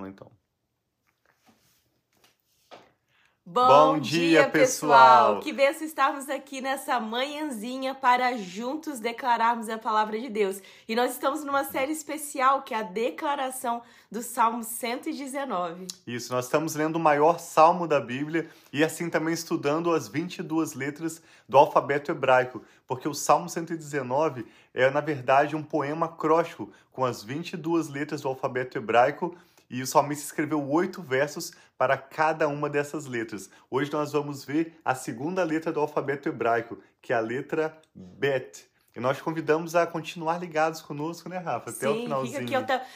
Lá então. Bom, Bom dia, dia, pessoal! pessoal! Que benção estarmos aqui nessa manhãzinha para juntos declararmos a palavra de Deus. E nós estamos numa série especial que é a declaração do Salmo 119. Isso, nós estamos lendo o maior salmo da Bíblia e assim também estudando as 22 letras do alfabeto hebraico, porque o Salmo 119 é, na verdade, um poema acróstico com as 22 letras do alfabeto hebraico e o salmista escreveu oito versos para cada uma dessas letras. Hoje nós vamos ver a segunda letra do alfabeto hebraico, que é a letra Bet. E nós te convidamos a continuar ligados conosco, né, Rafa? Até o Sim, finalzinho. fica aqui até,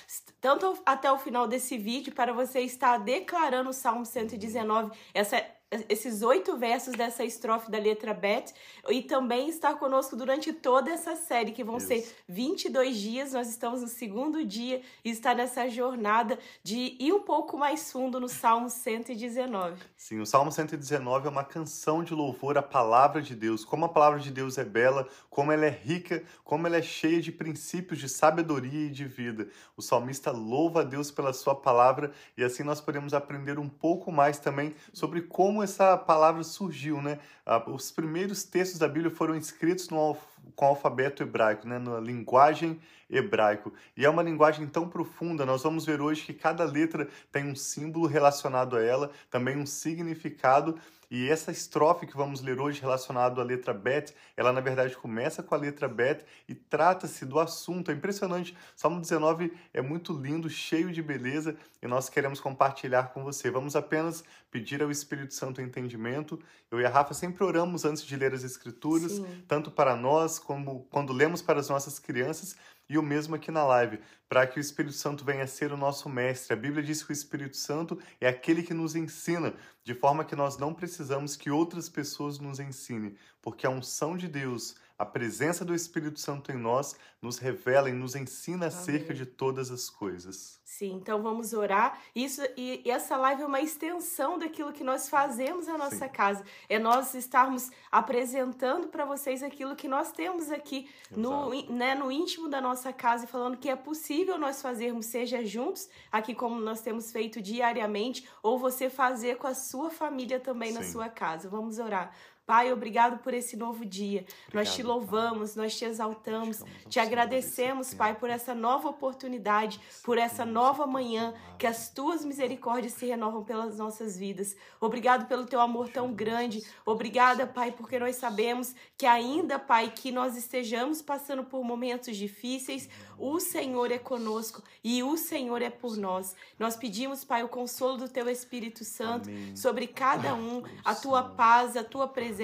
tanto até o final desse vídeo para você estar declarando o Salmo 119, essa esses oito versos dessa estrofe da letra Bet e também estar conosco durante toda essa série, que vão Isso. ser 22 dias. Nós estamos no segundo dia e está nessa jornada de ir um pouco mais fundo no Salmo 119. Sim, o Salmo 119 é uma canção de louvor à palavra de Deus. Como a palavra de Deus é bela, como ela é rica, como ela é cheia de princípios de sabedoria e de vida. O salmista louva a Deus pela sua palavra e assim nós podemos aprender um pouco mais também sobre como essa palavra surgiu, né? Ah, Os primeiros textos da Bíblia foram escritos no com o alfabeto hebraico, né? Na linguagem hebraico. E é uma linguagem tão profunda, nós vamos ver hoje que cada letra tem um símbolo relacionado a ela, também um significado. E essa estrofe que vamos ler hoje, relacionado à letra Bet, ela na verdade começa com a letra Bet e trata-se do assunto. É impressionante. Salmo 19 é muito lindo, cheio de beleza e nós queremos compartilhar com você. Vamos apenas pedir ao Espírito Santo entendimento. Eu e a Rafa sempre oramos antes de ler as Escrituras, Sim. tanto para nós como quando lemos para as nossas crianças e o mesmo aqui na live, para que o Espírito Santo venha ser o nosso mestre. A Bíblia diz que o Espírito Santo é aquele que nos ensina, de forma que nós não precisamos que outras pessoas nos ensinem, porque a unção de Deus, a presença do Espírito Santo em nós, nos revela e nos ensina acerca de todas as coisas. Sim, então vamos orar. Isso e, e essa live é uma extensão daquilo que nós fazemos na nossa Sim. casa. É nós estarmos apresentando para vocês aquilo que nós temos aqui no, Exato. né, no íntimo da nossa casa e falando que é possível nós fazermos, seja juntos, aqui como nós temos feito diariamente, ou você fazer com a sua família também na Sim. sua casa. Vamos orar. Pai, obrigado por esse novo dia. nós te Obrigado, louvamos, nós te exaltamos, te agradecemos, Pai, por essa nova oportunidade, por essa nova manhã, que as tuas misericórdias se renovam pelas nossas vidas. Obrigado pelo teu amor tão grande. Obrigada, Pai, porque nós sabemos que ainda, Pai, que nós estejamos passando por momentos difíceis, o Senhor é conosco e o Senhor é por nós. Nós pedimos, Pai, o consolo do teu Espírito Santo Amém. sobre cada um, a tua paz, a tua presença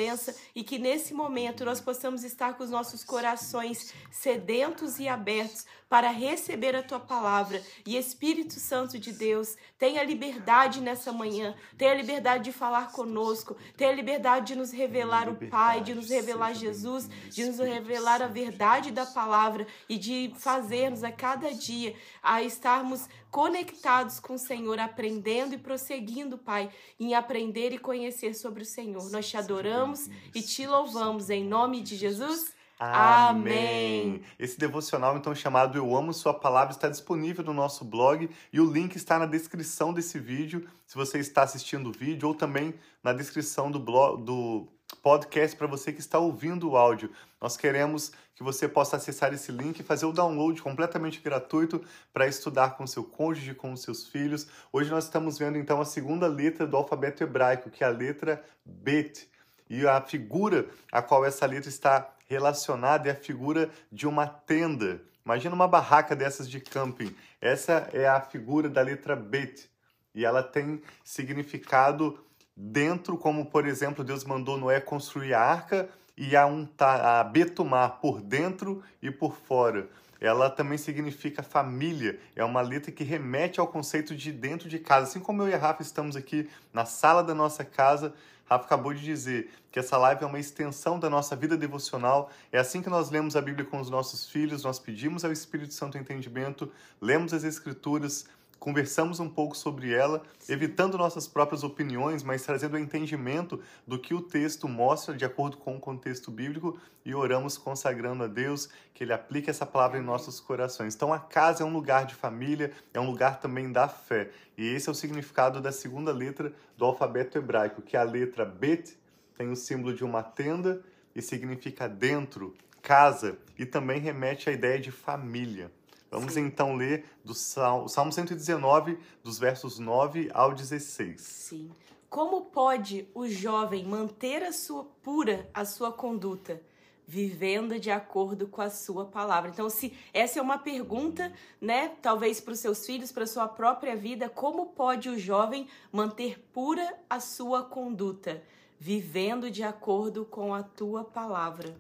e que nesse momento nós possamos estar com os nossos corações sedentos e abertos para receber a tua palavra. E Espírito Santo de Deus, tenha liberdade nessa manhã, tenha liberdade de falar conosco, tenha liberdade de nos revelar o Pai, de nos revelar Jesus, de nos revelar a verdade da palavra e de fazermos a cada dia a estarmos conectados com o Senhor, aprendendo e prosseguindo, Pai, em aprender e conhecer sobre o Senhor. Nós te Seja adoramos e te louvamos em nome de Jesus. Amém. Esse devocional, então, chamado Eu Amo Sua Palavra, está disponível no nosso blog e o link está na descrição desse vídeo, se você está assistindo o vídeo, ou também na descrição do, blog, do podcast para você que está ouvindo o áudio. Nós queremos que você possa acessar esse link e fazer o download completamente gratuito para estudar com seu cônjuge, com seus filhos. Hoje nós estamos vendo, então, a segunda letra do alfabeto hebraico, que é a letra Bet. E a figura a qual essa letra está relacionada é a figura de uma tenda. Imagina uma barraca dessas de camping. Essa é a figura da letra Bet. E ela tem significado dentro, como por exemplo, Deus mandou Noé construir a arca e a, untar, a betumar por dentro e por fora. Ela também significa família, é uma letra que remete ao conceito de dentro de casa. Assim como eu e a Rafa estamos aqui na sala da nossa casa, Rafa acabou de dizer que essa live é uma extensão da nossa vida devocional. É assim que nós lemos a Bíblia com os nossos filhos, nós pedimos ao Espírito Santo entendimento, lemos as Escrituras, conversamos um pouco sobre ela, evitando nossas próprias opiniões, mas trazendo o entendimento do que o texto mostra de acordo com o contexto bíblico e oramos consagrando a Deus que Ele aplique essa palavra em nossos corações. Então, a casa é um lugar de família, é um lugar também da fé. E esse é o significado da segunda letra do alfabeto hebraico, que é a letra Bet tem o símbolo de uma tenda e significa dentro, casa, e também remete à ideia de família. Vamos Sim. então ler do Salmo, Salmo 119, dos versos 9 ao 16. Sim. Como pode o jovem manter a sua pura a sua conduta, vivendo de acordo com a sua palavra? Então, se essa é uma pergunta, né, talvez para os seus filhos, para a sua própria vida, como pode o jovem manter pura a sua conduta, vivendo de acordo com a tua palavra?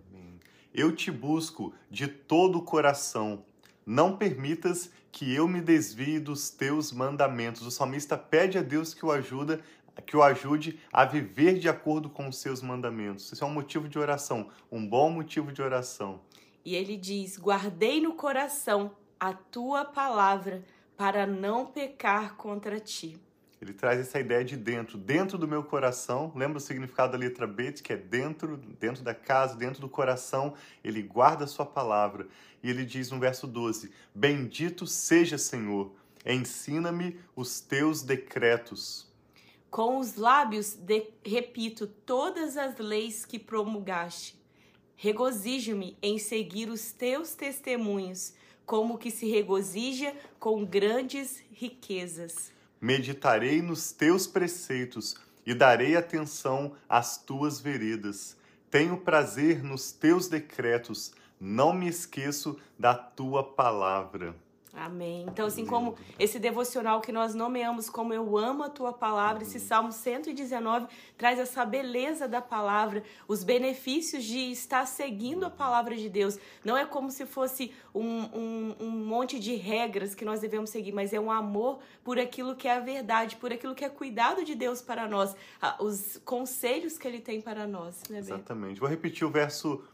Eu te busco de todo o coração não permitas que eu me desvie dos teus mandamentos. O salmista pede a Deus que o ajuda, que o ajude a viver de acordo com os seus mandamentos. Isso é um motivo de oração, um bom motivo de oração. E ele diz: Guardei no coração a tua palavra para não pecar contra ti. Ele traz essa ideia de dentro, dentro do meu coração. Lembra o significado da letra B, que é dentro, dentro da casa, dentro do coração. Ele guarda a sua palavra. E ele diz no verso 12: Bendito seja, Senhor, ensina-me os teus decretos. Com os lábios de, repito todas as leis que promulgaste. Regozijo-me em seguir os teus testemunhos, como que se regozija com grandes riquezas meditarei nos teus preceitos e darei atenção às tuas veredas. Tenho prazer nos teus decretos, não me esqueço da tua palavra. Amém. Então, assim como esse devocional que nós nomeamos como Eu Amo a Tua Palavra, esse Salmo 119 traz essa beleza da palavra, os benefícios de estar seguindo a palavra de Deus. Não é como se fosse um, um, um monte de regras que nós devemos seguir, mas é um amor por aquilo que é a verdade, por aquilo que é cuidado de Deus para nós, os conselhos que Ele tem para nós. Né, Exatamente. Vou repetir o verso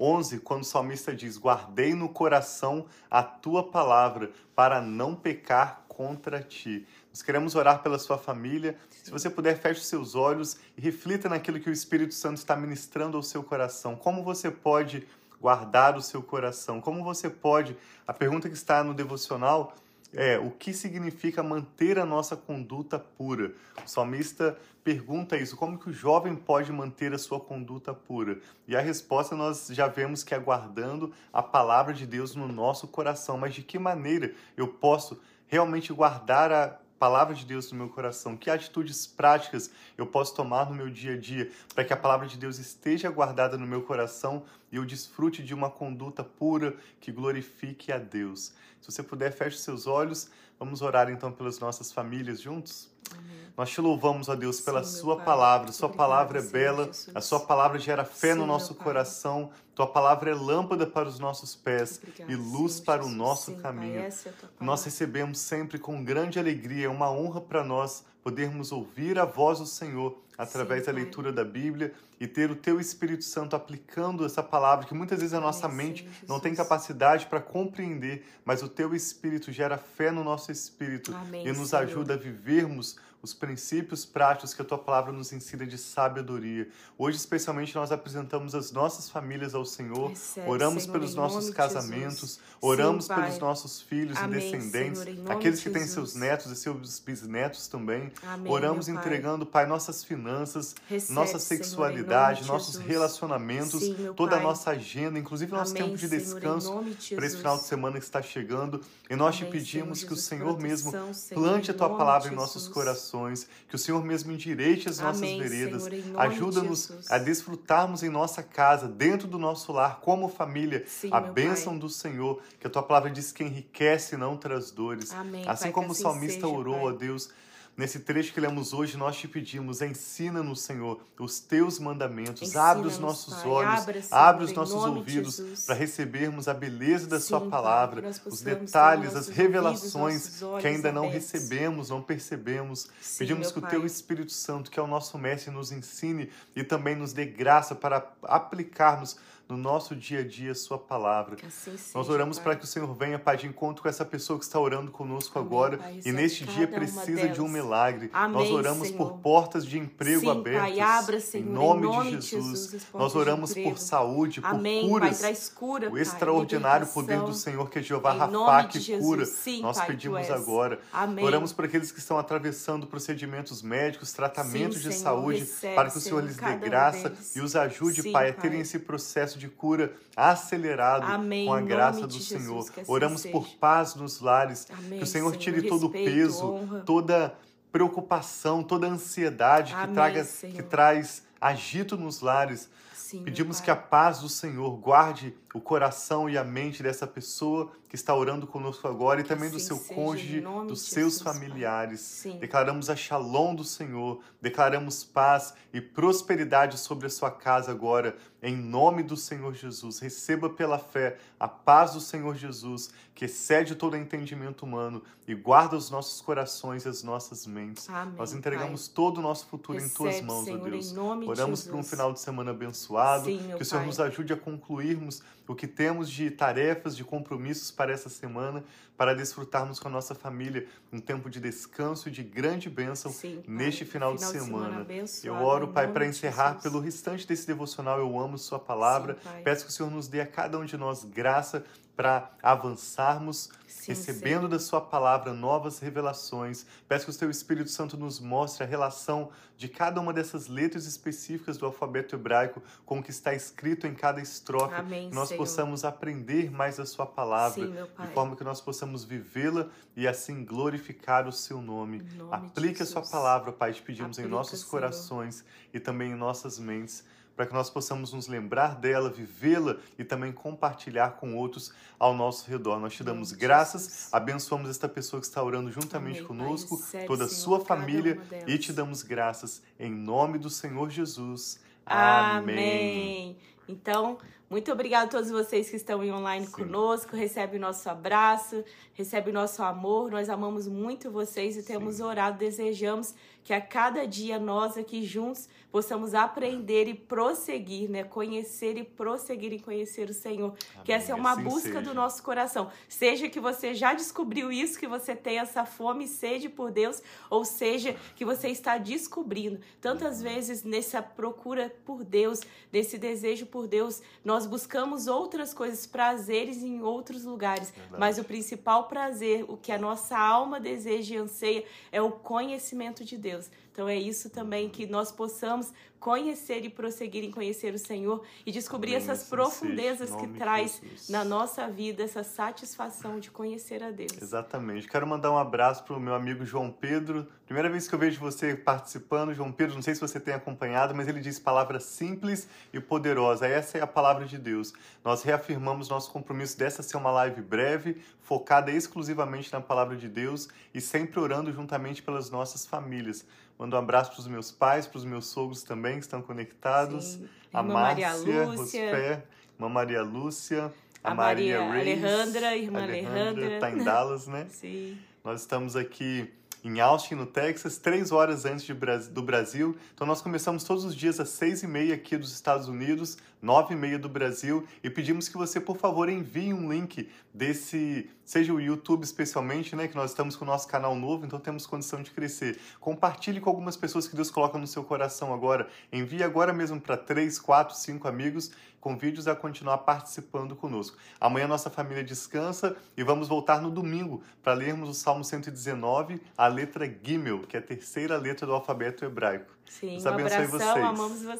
11, quando o salmista diz: Guardei no coração a tua palavra para não pecar contra ti. Nós queremos orar pela sua família. Se você puder, feche os seus olhos e reflita naquilo que o Espírito Santo está ministrando ao seu coração. Como você pode guardar o seu coração? Como você pode. A pergunta que está no devocional é o que significa manter a nossa conduta pura. O salmista pergunta isso, como que o jovem pode manter a sua conduta pura? E a resposta nós já vemos que é guardando a palavra de Deus no nosso coração. Mas de que maneira eu posso realmente guardar a palavra de Deus no meu coração? Que atitudes práticas eu posso tomar no meu dia a dia para que a palavra de Deus esteja guardada no meu coração e eu desfrute de uma conduta pura que glorifique a Deus? Se você puder, feche seus olhos. Vamos orar então pelas nossas famílias juntos? Amém. Nós te louvamos, ó Deus, pela Sim, Sua palavra. Sua palavra é bela, Jesus. a Sua palavra gera fé Sim, no nosso coração. Tua palavra é lâmpada para os nossos pés Obrigada, e luz Senhor, para o nosso caminho. Pai, é nós recebemos sempre com grande alegria, é uma honra para nós podermos ouvir a voz do Senhor através Sim, da leitura da Bíblia e ter o Teu Espírito Santo aplicando essa palavra, que muitas vezes a nossa mente não tem capacidade para compreender, mas o Teu Espírito gera fé no nosso espírito Amém, e nos Senhor. ajuda a vivermos os princípios práticos que a tua palavra nos ensina de sabedoria. Hoje, especialmente, nós apresentamos as nossas famílias ao Senhor, Recebe, oramos Senhor, pelos nossos casamentos, oramos Sim, pelos nossos filhos Amém, e descendentes, Senhor, aqueles que têm seus netos e seus bisnetos também. Amém, oramos entregando, Pai, nossas finanças, Recebe, nossa sexualidade, nossos relacionamentos, Sim, toda a nossa agenda, inclusive nosso tempo de descanso para esse final de semana que está chegando. E nós te pedimos que o Senhor mesmo plante a tua palavra em nossos corações corações, que o Senhor mesmo endireite as nossas Amém, veredas, ajuda-nos a desfrutarmos em nossa casa, dentro do nosso lar, como família, Sim, a bênção pai. do Senhor, que a tua palavra diz que enriquece e não traz dores. Amém, assim pai, como o assim salmista seja, orou a Deus, Nesse trecho que lemos hoje, nós te pedimos, ensina-nos, Senhor, os teus mandamentos, abre os nossos pai. olhos, abre, Senhor, abre os nossos ouvidos para recebermos a beleza da Sim, Sua palavra, os detalhes, as revelações ouvidos, que ainda não abertos. recebemos, não percebemos. Sim, Pedimos que o Teu Espírito Santo, que é o nosso Mestre, nos ensine e também nos dê graça para aplicarmos no nosso dia a dia sua palavra. Assim seja, Nós oramos para que o Senhor venha, Pai, de encontro com essa pessoa que está orando conosco Amém, agora Pai. e Resolve neste dia precisa de um milagre. Amém, Nós oramos Senhor. por portas de emprego Sim, abertas. Pai, abra, Senhor, em em nome, nome de Jesus. Jesus, Nós oramos por saúde, por Amém, curas. Pai, cura, o Pai, extraordinário poder do. Senhor, que é Jeová nome que Jesus. cura. Sim, Nós pedimos agora. Amém. Oramos por aqueles que estão atravessando procedimentos médicos, tratamentos Sim, de Senhor, saúde, recebe, para que o Senhor lhes dê um graça e os ajude, Pai, a terem esse processo de cura acelerado Amém, com a graça do Jesus, Senhor. que assim Oramos por paz nos lares, Amém, que o Senhor Senhor. tire todo o peso, honra. toda preocupação, toda ansiedade que, Amém, traga, Senhor. que traz agito nos lares. Sim, Pedimos que a paz do Senhor guarde o coração e a mente dessa pessoa que está orando conosco agora e também do assim seu seja, cônjuge, dos seus Jesus, Pai. familiares. Sim. Declaramos a shalom do Senhor, declaramos paz e prosperidade sobre a sua casa agora, em nome do Senhor Jesus. Receba pela fé a paz do Senhor Jesus, que excede todo entendimento humano e guarda os nossos corações e as nossas mentes. Amém, Nós entregamos todo o nosso futuro em tuas Recebe, mãos, ó Senhor, Deus. em nome de Oramos por um final de semana abençoado, Sim, que o Senhor Pai. nos ajude a concluirmos o que temos de tarefas, de compromissos para essa semana, para desfrutarmos com a nossa família um tempo de descanso e de grande bênção Sim, Pai. neste final, de Final de semana. semana Eu oro, Pai, para encerrar Jesus. pelo restante desse devocional. Eu amo Sua palavra. Sim. Peço que o Senhor nos dê a cada um de nós graça para avançarmos, Sim, recebendo Senhor. da Sua palavra novas revelações. Peço que o Teu Espírito Santo nos mostre a relação de cada uma dessas letras específicas do alfabeto hebraico com o que está escrito em cada estrofe. Amém, que nós Senhor. possamos aprender mais a Sua palavra, Sim, de forma que nós possamos vivê-la e assim glorificar o Seu nome. Em nome Aplique a Sua palavra, Pai, te pedimos em Aplica, nossos Senhor. corações e também em nossas mentes, para que nós possamos nos lembrar dela, vivê-la e também compartilhar com outros ao nosso redor. Nós te damos graças, Jesus. abençoamos esta pessoa que está orando juntamente Amém, Pai. conosco, Recebe, toda a sua família e te damos graças em nome do Senhor Jesus. Amém. Então, muito obrigado a todos vocês que estão em online Sim. conosco. Recebe o nosso abraço, recebe o nosso amor. Nós amamos muito vocês e temos Sim. orado, desejamos que a cada dia nós aqui juntos possamos aprender e prosseguir, né? Conhecer e prosseguir em conhecer o Senhor. Que Amém. essa é uma Assim busca seja. do nosso coração. Seja que você já descobriu isso, que você tem essa fome e sede por Deus, ou seja, que você está descobrindo. Uhum. Tantas vezes nessa procura por Deus, nesse desejo por Deus, nós buscamos outras coisas, prazeres em outros lugares. Verdade. Mas o principal prazer, o que a nossa alma deseja e anseia, é o conhecimento de Deus. Então é isso também que nós possamos conhecer e prosseguir em conhecer o Senhor e descobrir Amém, essas profundezas seja, que traz na nossa vida essa satisfação de conhecer a Deus. Exatamente. Quero mandar um abraço para o meu amigo João Pedro. Primeira vez que eu vejo você participando, João Pedro, não sei se você tem acompanhado, mas ele diz palavra simples e poderosa. Essa é a palavra de Deus. Nós reafirmamos nosso compromisso dessa ser uma live breve, focada exclusivamente na palavra de Deus e sempre orando juntamente pelas nossas famílias. Mando um abraço para os meus pais, para os meus sogros também que estão conectados. Sim. A Irmã Maria Márcia, Lúcia. Rospé, Irmã Maria Lúcia, a, A Maria, Maria Reis, Alejandra, irmã Alejandra. Está em Dallas, né? Sim. Nós estamos aqui em Austin, no Texas, três horas antes do Brasil. Então nós começamos todos os dias às seis e meia aqui dos Estados Unidos, nove e meia do Brasil, e pedimos que você, por favor, envie um link desse, seja o YouTube especialmente, né, que nós estamos com o nosso canal novo, então temos condição de crescer. Compartilhe com algumas pessoas que Deus coloca no seu coração agora. Envie agora mesmo para três, quatro, cinco amigos. Convide-os a continuar participando conosco. Amanhã nossa família descansa e vamos voltar no domingo para lermos o Salmo 119, a letra Gimel, que é a terceira letra do alfabeto hebraico. Sim. Deus Um abençoe abração, vocês. amamos vocês.